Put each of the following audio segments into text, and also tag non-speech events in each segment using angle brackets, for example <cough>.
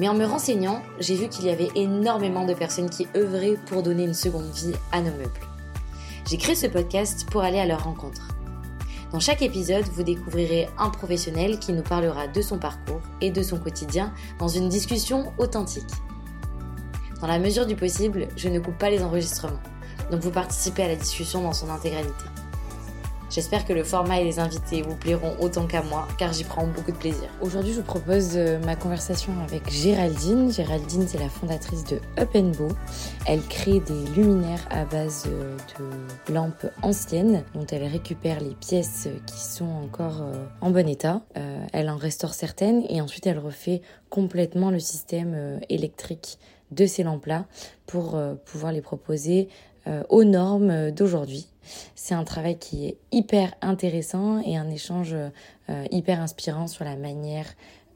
Mais en me renseignant, j'ai vu qu'il y avait énormément de personnes qui œuvraient pour donner une seconde vie à nos meubles. J'ai créé ce podcast pour aller à leur rencontre. Dans chaque épisode, vous découvrirez un professionnel qui nous parlera de son parcours et de son quotidien dans une discussion authentique. Dans la mesure du possible, je ne coupe pas les enregistrements, donc vous participez à la discussion dans son intégralité. J'espère que le format et les invités vous plairont autant qu'à moi, car j'y prends beaucoup de plaisir. Aujourd'hui, je vous propose euh, ma conversation avec Géraldine. Géraldine, c'est la fondatrice de Up Bow. Elle crée des luminaires à base euh, de lampes anciennes, dont elle récupère les pièces qui sont encore euh, en bon état. Elle en restaure certaines et ensuite elle refait complètement le système électrique de ces lampes-là pour pouvoir les proposer aux normes d'aujourd'hui. C'est un travail qui est hyper intéressant et un échange euh, hyper inspirant sur la manière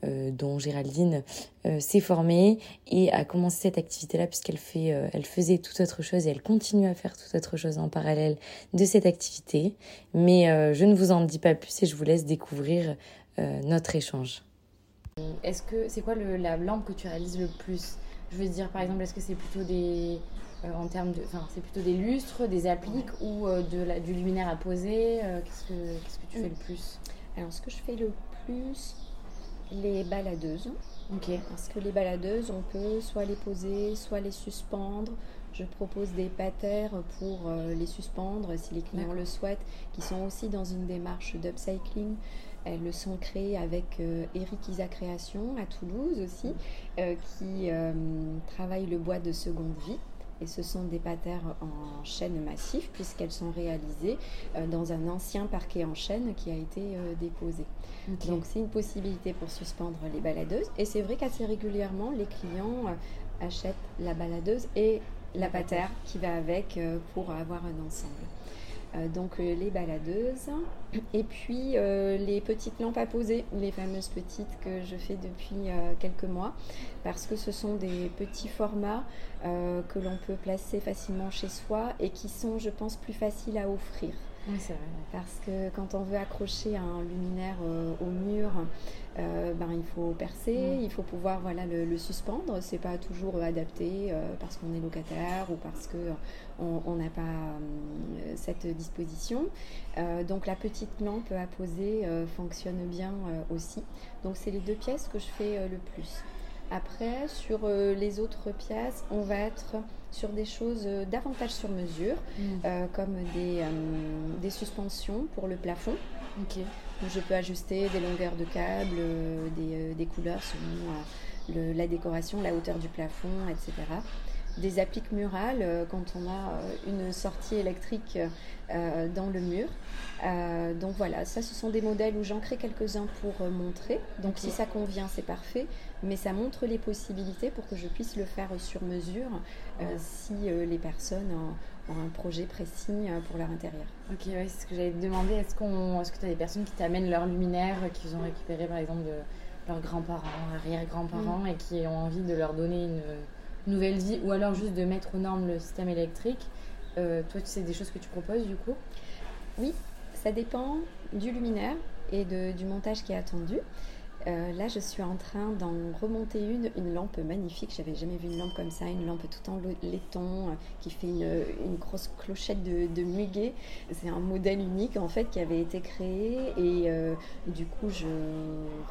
euh, dont Géraldine euh, s'est formée et a commencé cette activité-là puisqu'elle fait, elle faisait toute autre chose et elle continue à faire toute autre chose en parallèle de cette activité. Mais je ne vous en dis pas plus et je vous laisse découvrir notre échange. Est-ce que c'est quoi la lampe que tu réalises le plus? Je veux dire, par exemple, est-ce que c'est plutôt des euh, en termes de, enfin, c'est plutôt des lustres, des appliques ou euh, de la, du luminaire à poser euh, qu'est-ce, que, tu fais le plus? Alors, ce que je fais le plus, les baladeuses. Ok. Parce que les baladeuses, on peut soit les poser, soit les suspendre. Je propose des patères pour les suspendre si les clients le souhaitent, qui sont aussi dans une démarche d'upcycling. Elles sont créées avec Eric Isa Création à Toulouse aussi, qui travaille le bois de seconde vie. Et ce sont des patères en chêne massif puisqu'elles sont réalisées euh, dans un ancien parquet en chêne qui a été euh, déposé. Donc c'est une possibilité pour suspendre les baladeuses. Et c'est vrai qu'assez régulièrement, les clients euh, achètent la baladeuse et la patère qui va avec pour avoir un ensemble. Euh, donc euh, les baladeuses et puis euh, les petites lampes à poser, les fameuses petites que je fais depuis quelques mois parce que ce sont des petits formats que l'on peut placer facilement chez soi et qui sont je pense plus faciles à offrir. Oui, c'est vrai. Parce que quand on veut accrocher un luminaire au mur, euh, ben, il faut percer, il faut pouvoir voilà, le, le suspendre. C'est pas toujours adapté euh, parce qu'on est locataire ou parce que on n'a pas euh, cette disposition. donc la petite lampe à poser fonctionne bien aussi. Donc c'est les deux pièces que je fais le plus. Après, sur les autres pièces, on va être sur des choses davantage sur mesure, mm. comme des, des, suspensions pour le plafond. Ok je peux ajuster des longueurs de câbles, euh, euh, des, couleurs selon euh, la décoration, la hauteur du plafond, etc. Des appliques murales quand on a une sortie électrique dans le mur. donc voilà, ça ce sont des modèles où j'en crée quelques-uns pour montrer. Donc si ça convient, c'est parfait. Mais ça montre les possibilités pour que je puisse le faire sur mesure si les personnes un projet précis euh, pour leur intérieur. Ok, c'est ce que j'allais te demander. Est-ce, qu'on, est-ce que tu as des personnes qui t'amènent leurs luminaires euh, qu'ils ont récupérés par exemple de leurs grands-parents, arrière-grands-parents mm. et qui ont envie de leur donner une nouvelle vie ou alors juste de mettre aux normes le système électrique euh, Toi, tu sais des choses que tu proposes du coup? Oui, ça dépend du luminaire et de, du montage qui est attendu. Euh, là, je suis en train d'en remonter une, une lampe magnifique. J'avais jamais vu une lampe comme ça, une lampe tout en laiton euh, qui fait une, grosse clochette de, muguet. C'est un modèle unique en fait qui avait été créé et euh, du coup, je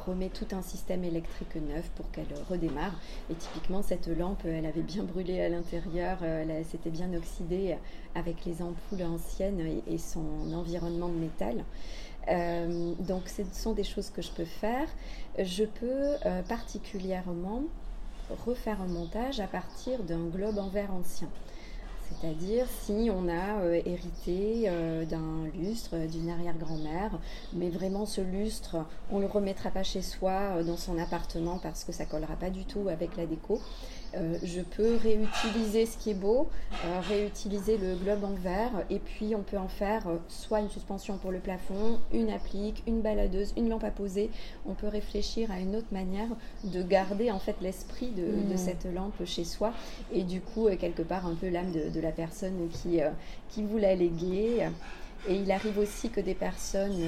remets tout un système électrique neuf pour qu'elle redémarre. Et typiquement, cette lampe, elle avait bien brûlé à l'intérieur, elle s'était bien oxydée avec les ampoules anciennes et son environnement de métal. Euh, donc ce sont des choses que je peux faire. Je peux euh, particulièrement refaire un montage à partir d'un globe en verre ancien. C'est-à-dire si on a euh, hérité d'un lustre, d'une arrière-grand-mère, mais vraiment ce lustre, on ne le remettra pas chez soi dans son appartement parce que ça collera pas du tout avec la déco. Euh, je peux réutiliser ce qui est beau, euh, réutiliser le globe en verre et puis on peut en faire euh, soit une suspension pour le plafond, une applique, une baladeuse, une lampe à poser. On peut réfléchir à une autre manière de garder en fait l'esprit de, mmh. cette lampe chez soi et du coup quelque part un peu l'âme de, la personne qui, qui vous l'a léguée. Et il arrive aussi que des personnes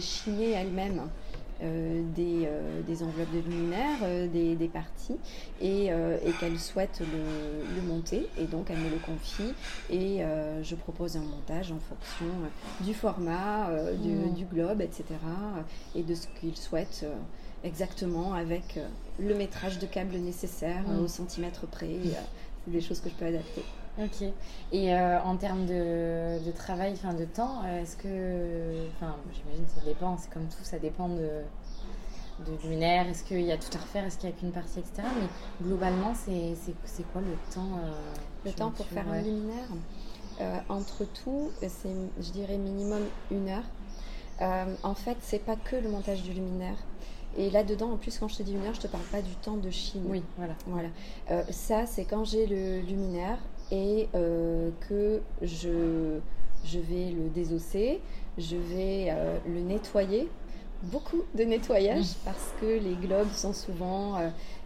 chiné elles-mêmes euh, euh, des, enveloppes de luminaire, euh, des, parties, et, et qu'elle souhaite le, monter. Et donc elle me le confie et je propose un montage en fonction du format, mmh. du, globe, etc. et de ce qu'il souhaite exactement avec le métrage de câble nécessaire mmh. au centimètre près. C'est des choses que je peux adapter. Ok. Et euh, en termes de, de travail, enfin de temps, euh, est-ce que. Enfin, j'imagine que ça dépend, c'est comme tout, ça dépend de, de luminaire. Est-ce qu'il y a tout à refaire Est-ce qu'il n'y a qu'une partie, etc. Mais globalement, c'est quoi le temps euh, Le temps pour faire un luminaire Entre tout, c'est, je dirais, minimum une heure. en fait, c'est pas que le montage du luminaire. Et là-dedans, en plus, quand je te dis une heure, je te parle pas du temps de Chine. Oui, voilà. voilà. ça, c'est quand j'ai le luminaire et euh, que je, je vais le désosser, je vais euh, le nettoyer. Beaucoup de nettoyage mmh. parce que les globes sont souvent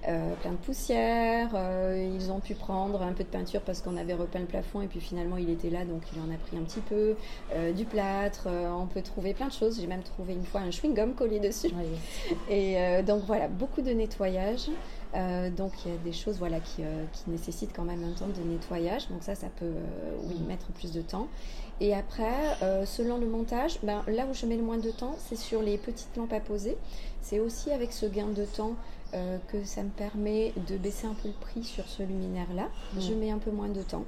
euh, pleins de poussière. ils ont pu prendre un peu de peinture parce qu'on avait repeint le plafond et puis finalement il était là donc il en a pris un petit peu. du plâtre, on peut trouver plein de choses. J'ai même trouvé une fois un chewing-gum collé dessus. Et donc voilà, beaucoup de nettoyage. Euh, donc il y a des choses voilà, qui, euh, qui, nécessitent quand même un temps de nettoyage. Donc ça, ça peut euh, oui, mettre plus de temps. Et après, selon le montage, ben, là où je mets le moins de temps, c'est sur les petites lampes à poser. C'est aussi avec ce gain de temps que ça me permet de baisser un peu le prix sur ce luminaire-là. Mm. Je mets un peu moins de temps.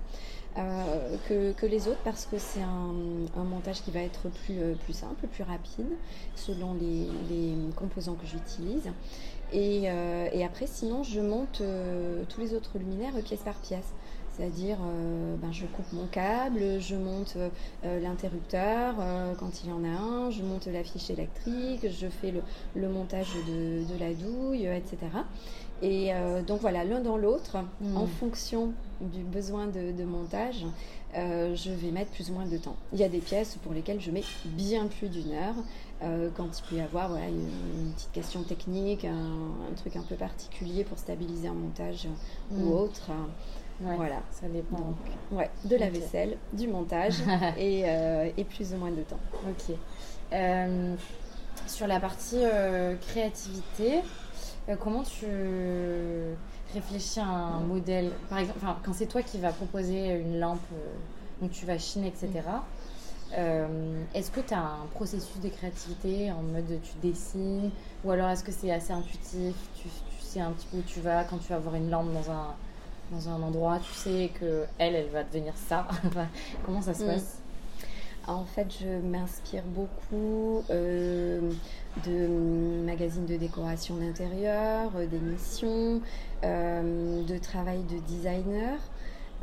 Que, que, les autres parce que c'est un, un, montage qui va être plus, plus simple, plus rapide selon les, les composants que j'utilise. Euh, et, après, sinon, je monte euh, tous les autres luminaires pièce par pièce. C'est-à-dire, euh, ben, je coupe mon câble, je monte l'interrupteur quand il y en a un, je monte la fiche électrique, je fais le, montage de, la douille, etc. Et donc voilà, l'un dans l'autre, hmm. en fonction du besoin de montage, euh, je vais mettre plus ou moins de temps. Il y a des pièces pour lesquelles je mets bien plus d'une heure. Euh, quand il peut y avoir une, petite question technique, un, truc un peu particulier pour stabiliser un montage ou mm. autre. voilà. Ça dépend. ouais, de la vaisselle, du montage <laughs> euh, et, plus ou moins de temps. Ok. sur la partie créativité, comment tu réfléchis à un modèle, par exemple, quand c'est toi qui vas proposer une lampe, euh, donc tu vas chiner, etc., euh, est-ce que tu as un processus de créativité en mode tu dessines ou alors est-ce que c'est assez intuitif tu, sais un petit peu où tu vas quand tu vas voir une lampe dans un, dans un endroit, tu sais que elle, elle va devenir ça. <laughs> Comment ça se mm. passe? En fait, je m'inspire beaucoup euh, de magazines de décoration d'intérieur, d'émissions, euh, de travail de designer.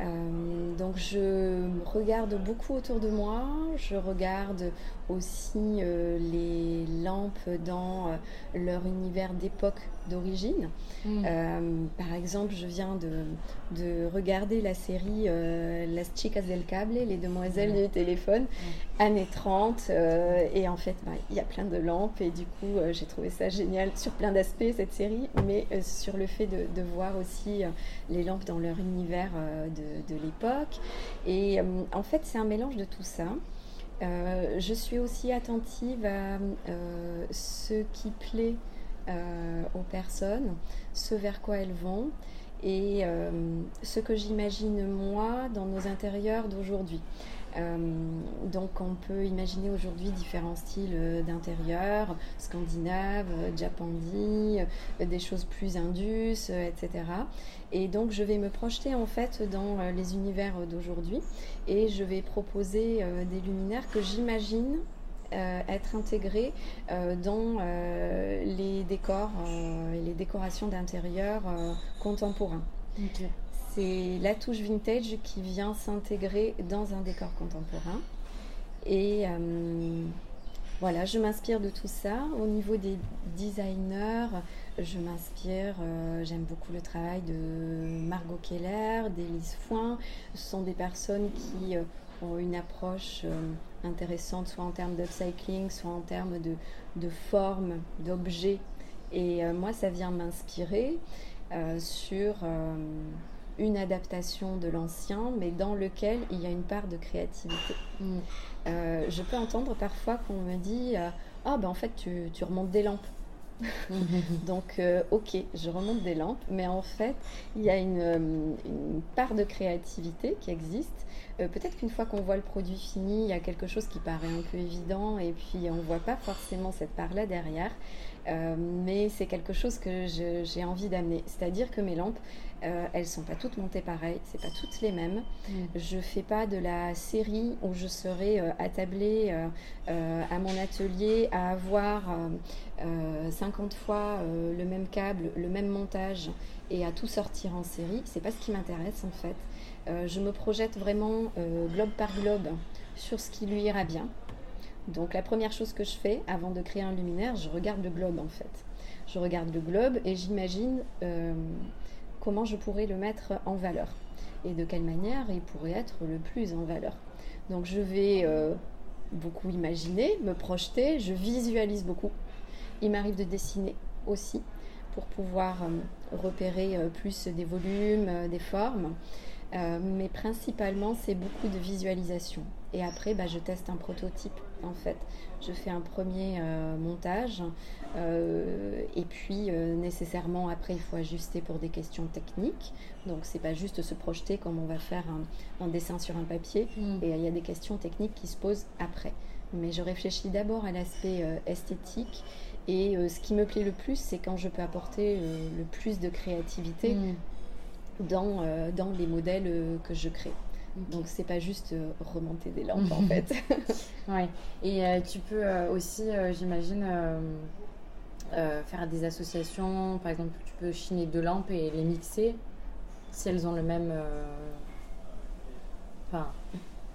Euh, donc je regarde beaucoup autour de moi, je regarde aussi euh, les lampes dans leur univers d'époque d'origine. Mm. par exemple, je viens de, regarder la série Las Chicas del Cable, les demoiselles du téléphone, années 30, et en fait, bah, il y a plein de lampes, et du coup, j'ai trouvé ça génial sur plein d'aspects, cette série, mais sur le fait de, de voir aussi les lampes dans leur univers de de, l'époque. Et euh, en fait, c'est un mélange de tout ça. Euh, je suis aussi attentive à euh, ce qui plaît aux personnes, ce vers quoi elles vont et ce que j'imagine moi dans nos intérieurs d'aujourd'hui. Euh, donc on peut imaginer aujourd'hui différents styles euh, d'intérieur, scandinave, euh, japandi, des choses plus indus, etc. Et donc je vais me projeter en fait dans les univers d'aujourd'hui. Et je vais proposer des luminaires que j'imagine être intégrés dans les décors et les décorations d'intérieur contemporains c'est la touche vintage qui vient s'intégrer dans un décor contemporain. Et voilà, je m'inspire de tout ça. Au niveau des designers, je m'inspire, euh, j'aime beaucoup le travail de Margot Keller, d'Élise Foin. Ce sont des personnes qui euh, ont une approche euh, intéressante, soit en termes d'upcycling, soit en termes de, de forme, d'objets. Et moi, ça vient m'inspirer sur une adaptation de l'ancien, mais dans lequel il y a une part de créativité. Mm. Euh, je peux entendre parfois qu'on me dit euh, Ah, ben en fait, tu, tu remontes des lampes. <laughs> Donc, euh, ok, je remonte des lampes, mais en fait, il y a une, une part de créativité qui existe. Peut-être qu'une fois qu'on voit le produit fini, il y a quelque chose qui paraît un peu évident et puis on ne voit pas forcément cette part-là derrière. Mais c'est quelque chose que j'ai envie d'amener. C'est-à-dire que mes lampes, euh, elles sont pas toutes montées pareil, c'est pas toutes les mêmes. Mm. Je fais pas de la série où je serai euh, attablée euh, euh, à mon atelier à avoir 50 fois le même câble, le même montage et à tout sortir en série. C'est pas ce qui m'intéresse en fait. je me projette vraiment globe par globe sur ce qui lui ira bien. Donc la première chose que je fais avant de créer un luminaire, je regarde le globe en fait. Je regarde le globe et j'imagine comment je pourrais le mettre en valeur et de quelle manière il pourrait être le plus en valeur. Donc je vais euh, beaucoup imaginer, me projeter, je visualise beaucoup. Il m'arrive de dessiner aussi pour pouvoir euh, repérer euh, plus des volumes, des formes. Mais principalement, c'est beaucoup de visualisation. Et après, bah, je teste un prototype en fait. Je fais un premier euh, montage euh, et puis euh, nécessairement après il faut ajuster pour des questions techniques. Donc c'est pas juste se projeter comme on va faire un, dessin sur un papier mm. et il y a des questions techniques qui se posent après. Mais je réfléchis d'abord à l'aspect esthétique et ce qui me plaît le plus c'est quand je peux apporter le plus de créativité mm. Dans, dans les modèles que je crée. Donc c'est pas juste euh, remonter des lampes <laughs> en fait. ouais. Et euh, tu peux euh, aussi, j'imagine, faire des associations. Par exemple, tu peux chiner deux lampes et les mixer si elles ont le même. Enfin,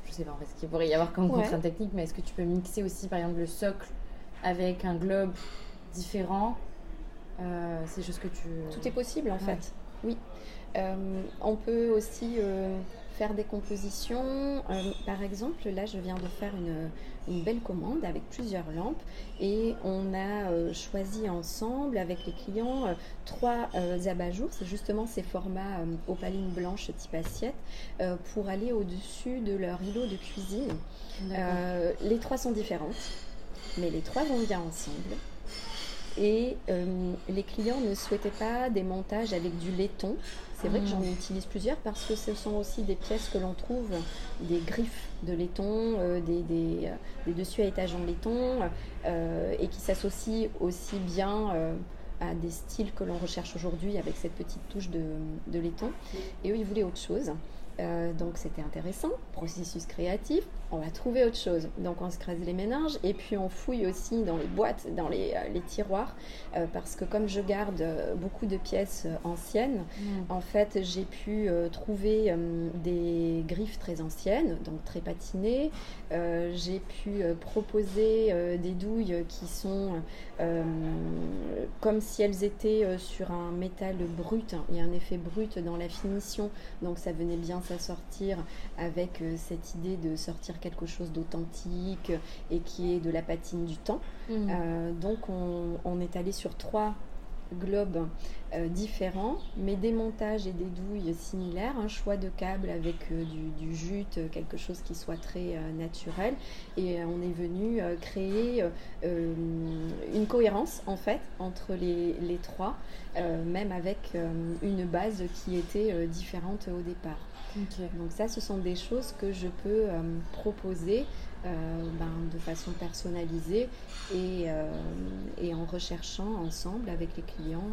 je sais pas en fait ce qu'il pourrait y avoir comme contrainte technique, mais est-ce que tu peux mixer aussi par exemple le socle avec un globe différent? C'est juste que tu. Tout est possible en fait. Oui. on peut aussi faire des compositions. Euh, par exemple, là, je viens de faire une, belle commande avec plusieurs lampes et on a euh, choisi ensemble avec les clients euh, trois abat-jours. C'est justement ces formats opalines blanches type assiette pour aller au-dessus de leur îlot de cuisine. les trois sont différentes, mais les trois vont bien ensemble. Et les clients ne souhaitaient pas des montages avec du laiton c'est vrai que j'en utilise plusieurs parce que ce sont aussi des pièces que l'on trouve, des griffes de laiton, euh, des, des, euh, des, dessus à étage en laiton, euh, et qui s'associent aussi bien à des styles que l'on recherche aujourd'hui avec cette petite touche de, de laiton. Et eux, ils voulaient autre chose. Euh, donc c'était intéressant, processus créatif, on va trouver autre chose. Donc on se crase les méninges et puis on fouille aussi dans les boîtes, dans les, euh, tiroirs, euh, parce que comme je garde beaucoup de pièces anciennes, mm. en fait j'ai pu trouver des griffes très anciennes, donc très patinées. j'ai pu proposer des douilles qui sont comme si elles étaient sur un métal brut. Il y a un effet brut dans la finition, donc ça venait bien sortir avec euh, cette idée de sortir quelque chose d'authentique et qui est de la patine du temps. Mmh. Euh, donc on, est allé sur trois globes euh, différents, mais des montages et des douilles similaires, un choix de câbles avec du, jute, quelque chose qui soit très naturel, et on est venu créer une cohérence en fait entre les, les trois, même avec une base qui était différente au départ. Donc ça, ce sont des choses que je peux euh, proposer euh, ben, de façon personnalisée et, euh, et, en recherchant ensemble avec les clients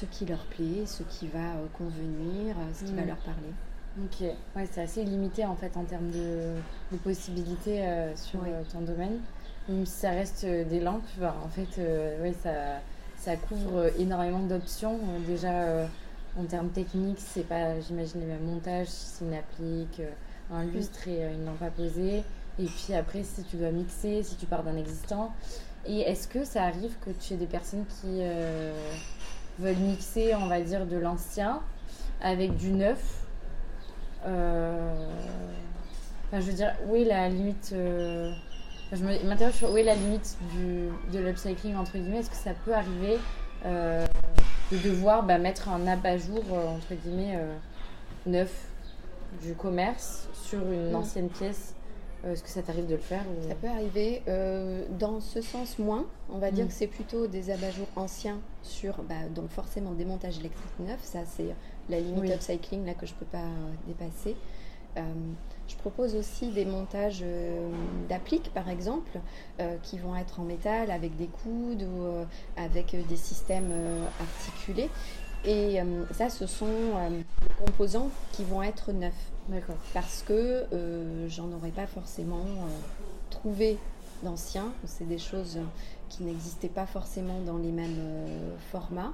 ce qui leur plaît, ce qui va convenir, ce qui va mm. leur parler. Ok, ouais, c'est assez limité en fait en termes de, possibilités sur ton domaine. Même si ça reste des lampes, ben, en fait, ouais, ça, ça couvre énormément d'options. déjà en termes techniques, c'est pas, j'imagine, les mêmes montages, c'est une applique, un lustre et une lampe à poser. Et puis après, si tu dois mixer, si tu pars d'un existant. Et est-ce que ça arrive que tu aies des personnes qui veulent mixer, on va dire, de l'ancien avec du neuf euh, Enfin, je veux dire, où est la limite euh, Je m'interroge sur où est la limite du, de l'upcycling, entre guillemets. Est-ce que ça peut arriver euh, de devoir bah, mettre un abat-jour, entre guillemets, neuf du commerce sur une mm. ancienne pièce est-ce que ça t'arrive de le faire Ça peut arriver. dans ce sens, moins. On va dire mm. que c'est plutôt des abat-jours anciens sur, bah, donc forcément des montages électriques neufs. Ça, c'est la limite upcycling là, que je ne peux pas dépasser. Euh, je propose aussi des montages euh, d'appliques, par exemple, euh, qui vont être en métal avec des coudes ou avec des systèmes articulés. Et ça, ce sont des composants qui vont être neufs. D'accord. Parce que j'en aurais pas forcément trouvé d'anciens. C'est des choses qui n'existaient pas forcément dans les mêmes formats.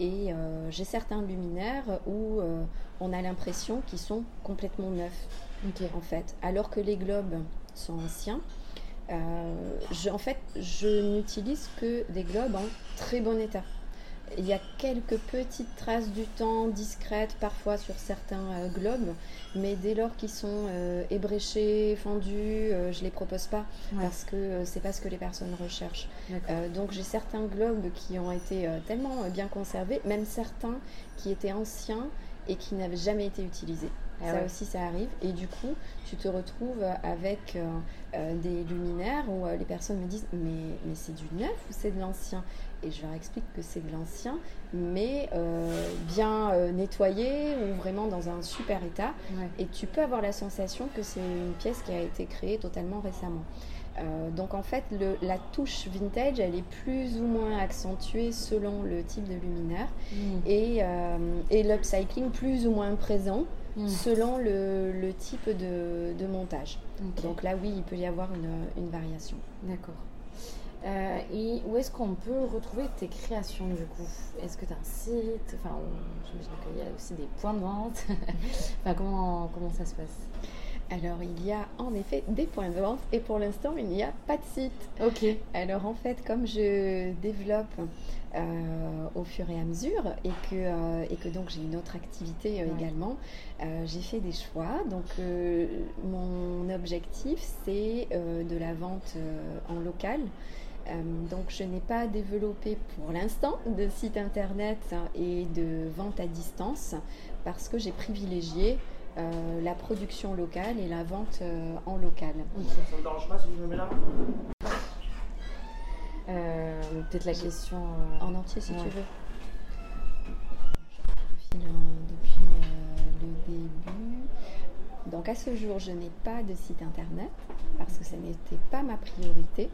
Et euh, j'ai certains luminaires où euh, on a l'impression qu'ils sont complètement neufs, en fait. Alors que les globes sont anciens. Euh, je, en fait, je n'utilise que des globes en très bon état. Il y a quelques petites traces du temps discrètes parfois sur certains euh, globes, mais dès lors qu'ils sont euh, ébréchés, fendus, euh, je les propose pas parce que c'est pas ce que les personnes recherchent. donc j'ai certains globes qui ont été tellement bien conservés, même certains qui étaient anciens et qui n'avaient jamais été utilisés. Ah ça aussi, ça arrive. Et du coup, tu te retrouves avec des luminaires où les personnes me disent Mais, mais c'est du neuf ou c'est de l'ancien? Et je leur explique que c'est de l'ancien, mais euh, bien euh, nettoyé ou vraiment dans un super état. Et tu peux avoir la sensation que c'est une pièce qui a été créée totalement récemment. Euh, donc en fait, le, la touche vintage, elle est plus ou moins accentuée selon le type de luminaire mm. et, et l'upcycling plus ou moins présent mm. selon le, le, type de, de montage. Donc là, oui, il peut y avoir une, une variation. D'accord. Euh, et où est-ce qu'on peut retrouver tes créations du coup? Est-ce que tu as un site? Enfin, j'imagine qu'il y a aussi des points de vente. <laughs> enfin, comment, comment ça se passe? Alors, il y a en effet des points de vente et pour l'instant, il n'y a pas de site. Ok. Alors, en fait, comme je développe euh, au fur et à mesure et que, euh, et que donc j'ai une autre activité également, j'ai fait des choix. Donc, mon objectif, c'est de la vente en local. Euh, donc je n'ai pas développé pour l'instant de site internet et de vente à distance parce que j'ai privilégié euh, la production locale et la vente euh, en local. Ça ne me dérange pas si je me mets là Peut-être la question en entier si tu veux. Je file depuis le début. Donc à ce jour, je n'ai pas de site internet parce que ça n'était pas ma priorité.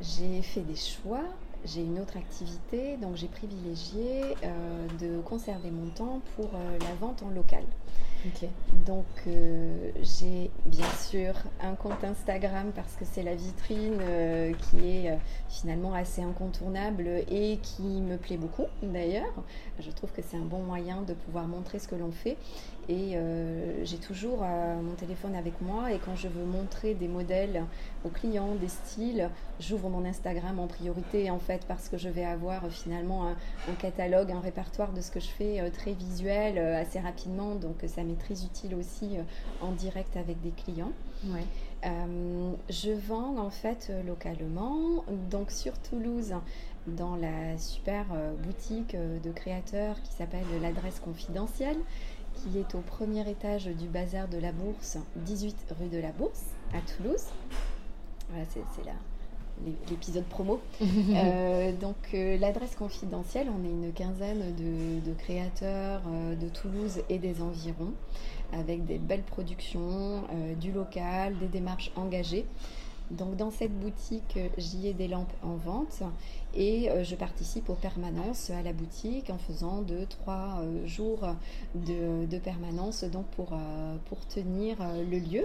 J'ai fait des choix, j'ai une autre activité, donc j'ai privilégié euh, de conserver mon temps pour euh, la vente en local. Donc euh, j'ai bien sûr un compte Instagram parce que c'est la vitrine qui est finalement assez incontournable et qui me plaît beaucoup d'ailleurs. Je trouve que c'est un bon moyen de pouvoir montrer ce que l'on fait et euh, j'ai toujours euh, mon téléphone avec moi et quand je veux montrer des modèles aux clients, des styles, j'ouvre mon Instagram en priorité en fait parce que je vais avoir euh, finalement un, catalogue, un répertoire de ce que je fais très visuel assez rapidement. Donc ça m'est très utile aussi en direct avec des clients. je vends en fait localement, donc sur Toulouse, dans la super boutique de créateurs qui s'appelle l'adresse confidentielle qui est au premier étage du bazar de la Bourse, 18 rue de la Bourse, à Toulouse. Voilà, c'est l'épisode promo. <laughs> Euh, donc euh, l'adresse confidentielle, on est une quinzaine de, créateurs euh, de Toulouse et des environs, avec des belles productions, du local, des démarches engagées. Donc dans cette boutique, j'y ai des lampes en vente et euh, je participe aux permanences à la boutique en faisant 2-3 euh, jours de, permanence donc pour, euh, pour tenir le lieu.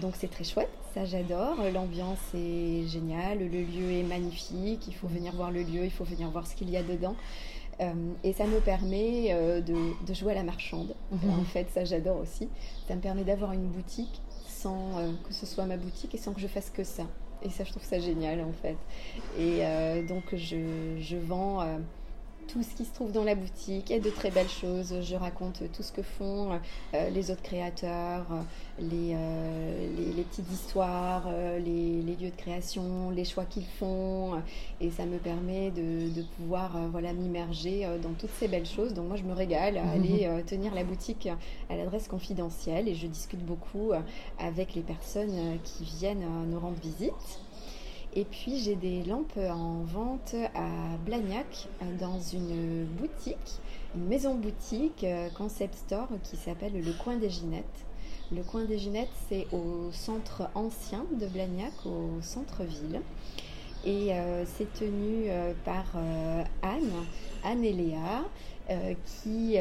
donc c'est très chouette, ça j'adore. L'ambiance est géniale, le lieu est magnifique. Il faut venir voir le lieu, il faut venir voir ce qu'il y a dedans. et ça me permet de, jouer à la marchande. Mhm. En fait, ça j'adore aussi. Ça me permet d'avoir une boutique sans que ce soit ma boutique et sans que je fasse que ça. Et ça, je trouve ça génial en fait. Et donc, je, je vends tout ce qui se trouve dans la boutique et de très belles choses. Je raconte tout ce que font euh, les autres créateurs, euh, les, les, petites histoires, euh, les, lieux de création, les choix qu'ils font. Et ça me permet de, de pouvoir voilà, m'immerger dans toutes ces belles choses. Donc moi, je me régale à aller tenir la boutique à l'adresse confidentielle et je discute beaucoup avec les personnes qui viennent nous rendre visite. Et puis j'ai des lampes en vente à Blagnac dans une boutique, une maison boutique euh, concept store qui s'appelle le Coin des Ginettes. Le Coin des Ginettes, c'est au centre ancien de Blagnac, au centre-ville. Et euh, c'est tenu euh, par Anne, Anne et Léa, qui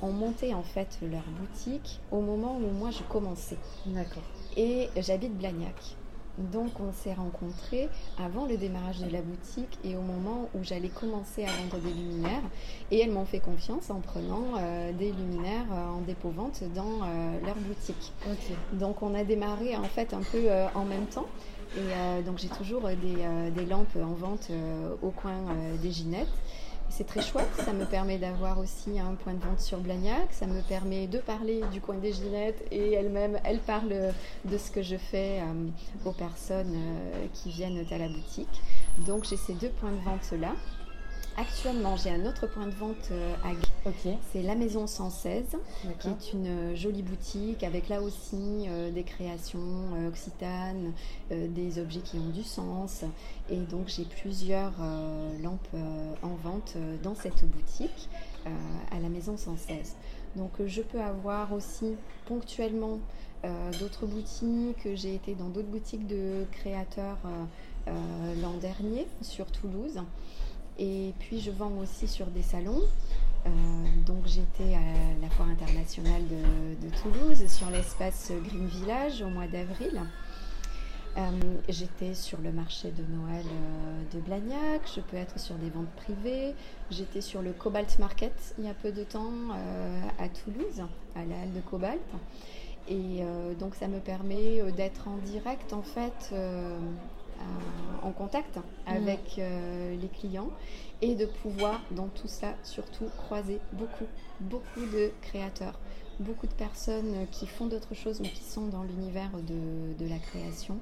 ont monté en fait leur boutique au moment où moi je commençais. D'accord. Et j'habite Blagnac. Donc on s'est rencontrés avant le démarrage de la boutique et au moment où j'allais commencer à vendre des luminaires. Et elles m'ont fait confiance en prenant euh, des luminaires euh, en dépôt-vente dans euh, leur boutique. Donc on a démarré en fait un peu en même temps. Et donc j'ai toujours des, des, lampes en vente au coin des Ginettes. C'est très chouette, ça me permet d'avoir aussi un point de vente sur Blagnac, ça me permet de parler du coin des Ginettes et elle-même, elle parle de ce que je fais euh, aux personnes euh, qui viennent à la boutique. Donc j'ai ces deux points de vente-là. Actuellement, j'ai un autre point de vente euh, à okay. C'est la Maison 116, qui est une euh, jolie boutique avec là aussi euh, des créations occitanes, des objets qui ont du sens. Et donc, j'ai plusieurs lampes en vente dans cette boutique à la Maison 116. Donc, je peux avoir aussi ponctuellement d'autres boutiques. J'ai été dans d'autres boutiques de créateurs l'an dernier sur Toulouse. Et puis je vends aussi sur des salons. Euh, donc j'étais à la foire internationale de, Toulouse sur l'espace Green Village au mois d'avril. Euh, j'étais sur le marché de Noël euh, de Blagnac, je peux être sur des ventes privées. J'étais sur le Cobalt Market il y a peu de temps à Toulouse, à la halle de Cobalt. Et donc ça me permet d'être en direct en fait en contact avec euh, les clients et de pouvoir dans tout ça surtout croiser beaucoup, beaucoup de créateurs, beaucoup de personnes qui font d'autres choses mais qui sont dans l'univers de, la création.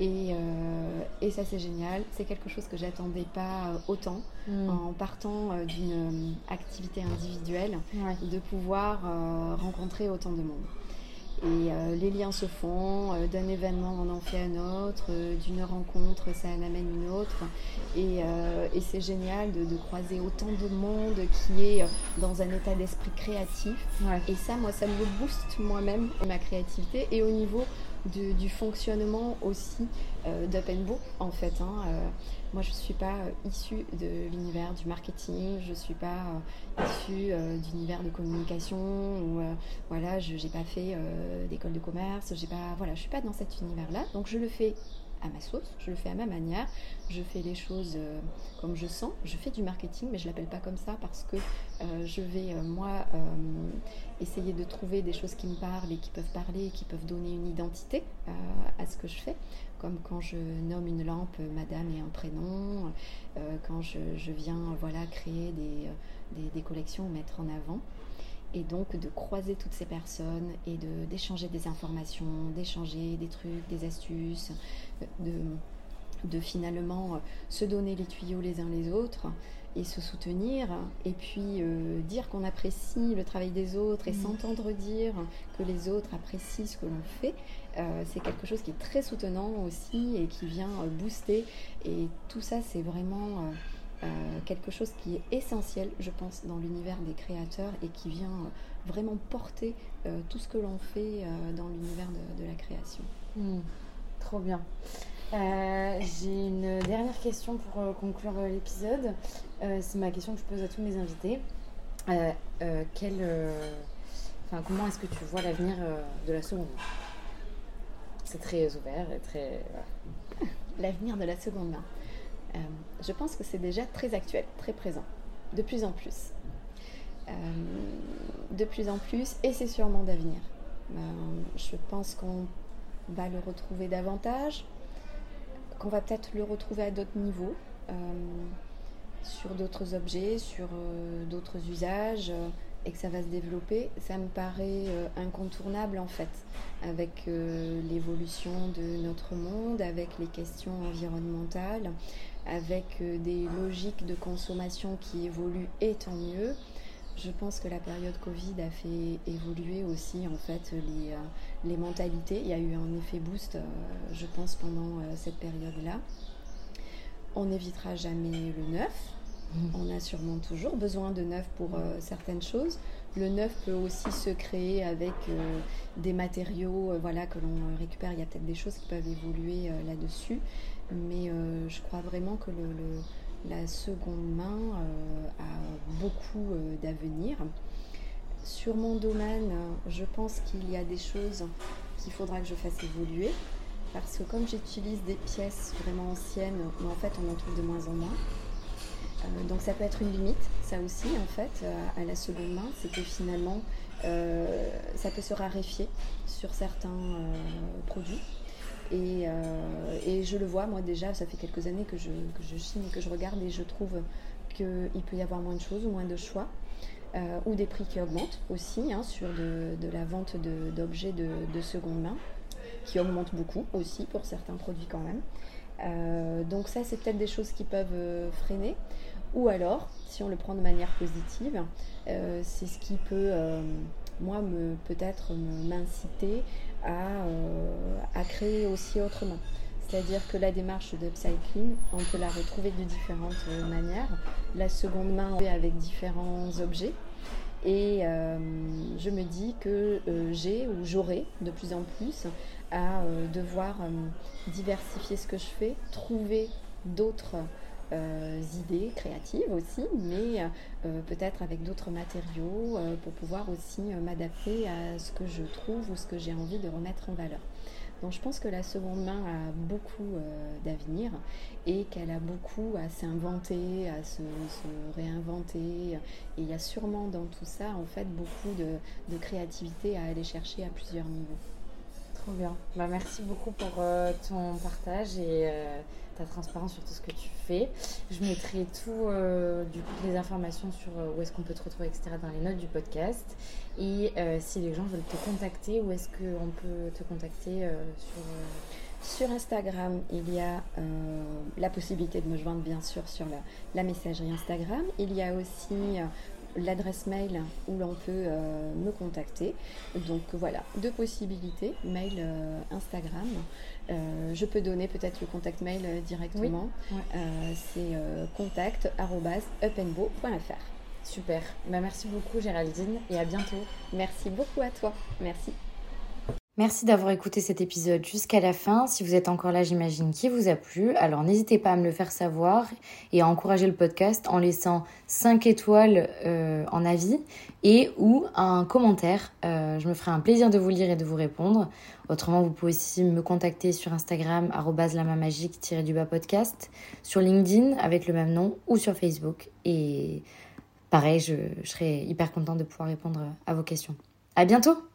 Euh, et, ça c'est génial, c'est quelque chose que j'attendais pas autant mm. en partant euh, d'une activité individuelle, de pouvoir rencontrer autant de monde. Et euh, les liens se font, euh, d'un événement on en fait un autre, euh, d'une rencontre ça en amène une autre. Et, c'est génial de, croiser autant de monde qui est dans un état d'esprit créatif. Et ça, moi, ça me booste moi-même, ma créativité. Et au niveau du fonctionnement aussi d'Up Book, en fait. Hein, moi, je ne suis pas issue de l'univers du marketing, je ne suis pas issue d'univers de communication, ou voilà, je n'ai pas fait d'école de commerce, pas, voilà, je ne suis pas dans cet univers-là, donc je le fais à ma sauce, je le fais à ma manière, je fais les choses comme je sens, je fais du marketing, mais je l'appelle pas comme ça parce que je vais, moi, essayer de trouver des choses qui me parlent et qui peuvent parler, et qui peuvent donner une identité à ce que je fais comme quand je nomme une lampe madame et un prénom, euh, quand je, viens voilà, créer des, euh, des, collections, mettre en avant. Et donc de croiser toutes ces personnes et d'échanger des informations, d'échanger des trucs, des astuces, de, de finalement se donner les tuyaux les uns les autres et se soutenir et puis euh, dire qu'on apprécie le travail des autres et mmh. s'entendre dire que les autres apprécient ce que l'on fait, euh, c'est quelque chose qui est très soutenant aussi et qui vient euh, booster. Et tout ça, c'est vraiment quelque chose qui est essentiel, je pense, dans l'univers des créateurs et qui vient vraiment porter tout ce que l'on fait dans l'univers de, la création. Mmh. trop bien. Euh, j'ai une dernière question pour euh, conclure euh, l'épisode. c'est ma question que je pose à tous mes invités. comment est-ce que tu vois l'avenir de la seconde? C'est très ouvert et très. <laughs> L'avenir de la seconde main. Euh, je pense que c'est déjà très actuel, très présent, de plus en plus. Euh, de plus en plus, et c'est sûrement d'avenir. Euh, je pense qu'on va le retrouver davantage, qu'on va peut-être le retrouver à d'autres niveaux, sur d'autres objets, sur d'autres usages et que ça va se développer, ça me paraît incontournable en fait, avec l'évolution de notre monde, avec les questions environnementales, avec euh, des logiques de consommation qui évoluent et tant mieux. Je pense que la période Covid a fait évoluer aussi en fait les, euh, les mentalités. Il y a eu un effet boost, euh, je pense, pendant cette période-là. On n'évitera jamais le neuf. Mmh. On a sûrement toujours besoin de neuf pour certaines choses. Le neuf peut aussi se créer avec des matériaux voilà, que l'on récupère. Il y a peut-être des choses qui peuvent évoluer là-dessus. Mais euh, je crois vraiment que la seconde main euh, a beaucoup euh, d'avenir. Sur mon domaine, je pense qu'il y a des choses qu'il faudra que je fasse évoluer. Parce que comme j'utilise des pièces vraiment anciennes, en fait on en trouve de moins en moins. donc ça peut être une limite, ça aussi en fait, à la seconde main, c'est que finalement ça peut se raréfier sur certains produits. Euh, et, je le vois, moi déjà, ça fait quelques années que je, que chine et que je regarde et je trouve qu'il peut y avoir moins de choses ou moins de choix. Euh, ou des prix qui augmentent aussi hein, sur de, la vente d'objets de, seconde main, qui augmentent beaucoup aussi pour certains produits quand même. Euh, donc ça, c'est peut-être des choses qui peuvent freiner. Ou alors, si on le prend de manière positive, c'est ce qui peut, moi, me peut-être m'inciter euh, à, créer aussi autrement. C'est-à-dire que la démarche d'upcycling, on peut la retrouver de différentes euh, manières. La seconde main avec différents objets. Et euh, je me dis que j'ai ou j'aurai de plus en plus à devoir diversifier ce que je fais, trouver d'autres euh, idées créatives aussi, mais euh, peut-être avec d'autres matériaux euh, pour pouvoir aussi m'adapter à ce que je trouve ou ce que j'ai envie de remettre en valeur. Donc je pense que la seconde main a beaucoup d'avenir et qu'elle a beaucoup à s'inventer, à se, réinventer. Et il y a sûrement dans tout ça en fait beaucoup de, créativité à aller chercher à plusieurs niveaux. Trop bien. Bah, merci beaucoup pour ton partage et ta transparence sur tout ce que tu fais. Je mettrai tout, euh, du coup, les informations sur euh, où est-ce qu'on peut te retrouver, etc., dans les notes du podcast. Et euh, si les gens veulent te contacter, où est-ce qu'on peut te contacter sur. Instagram, il y a la possibilité de me joindre bien sûr sur la, la messagerie Instagram. Il y a aussi l'adresse mail où l'on peut euh, me contacter. Donc voilà, deux possibilités, mail, euh, Instagram. Euh, je peux donner peut-être le contact mail directement. C'est contact.upenbo.fr. Super. Bah, merci beaucoup Géraldine et à bientôt. Merci beaucoup à toi. Merci. Merci d'avoir écouté cet épisode jusqu'à la fin. Si vous êtes encore là, j'imagine qu'il vous a plu. Alors n'hésitez pas à me le faire savoir et à encourager le podcast en laissant 5 étoiles euh, en avis et ou un commentaire. Euh, je me ferai un plaisir de vous lire et de vous répondre. Autrement, vous pouvez aussi me contacter sur Instagram lamamagique-du-bas podcast, sur LinkedIn avec le même nom ou sur Facebook. Et pareil, je, je serai hyper contente de pouvoir répondre à vos questions. À bientôt!